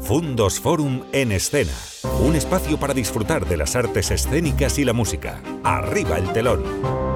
Fundos Forum en escena. Un espacio para disfrutar de las artes escénicas y la música. Arriba el telón.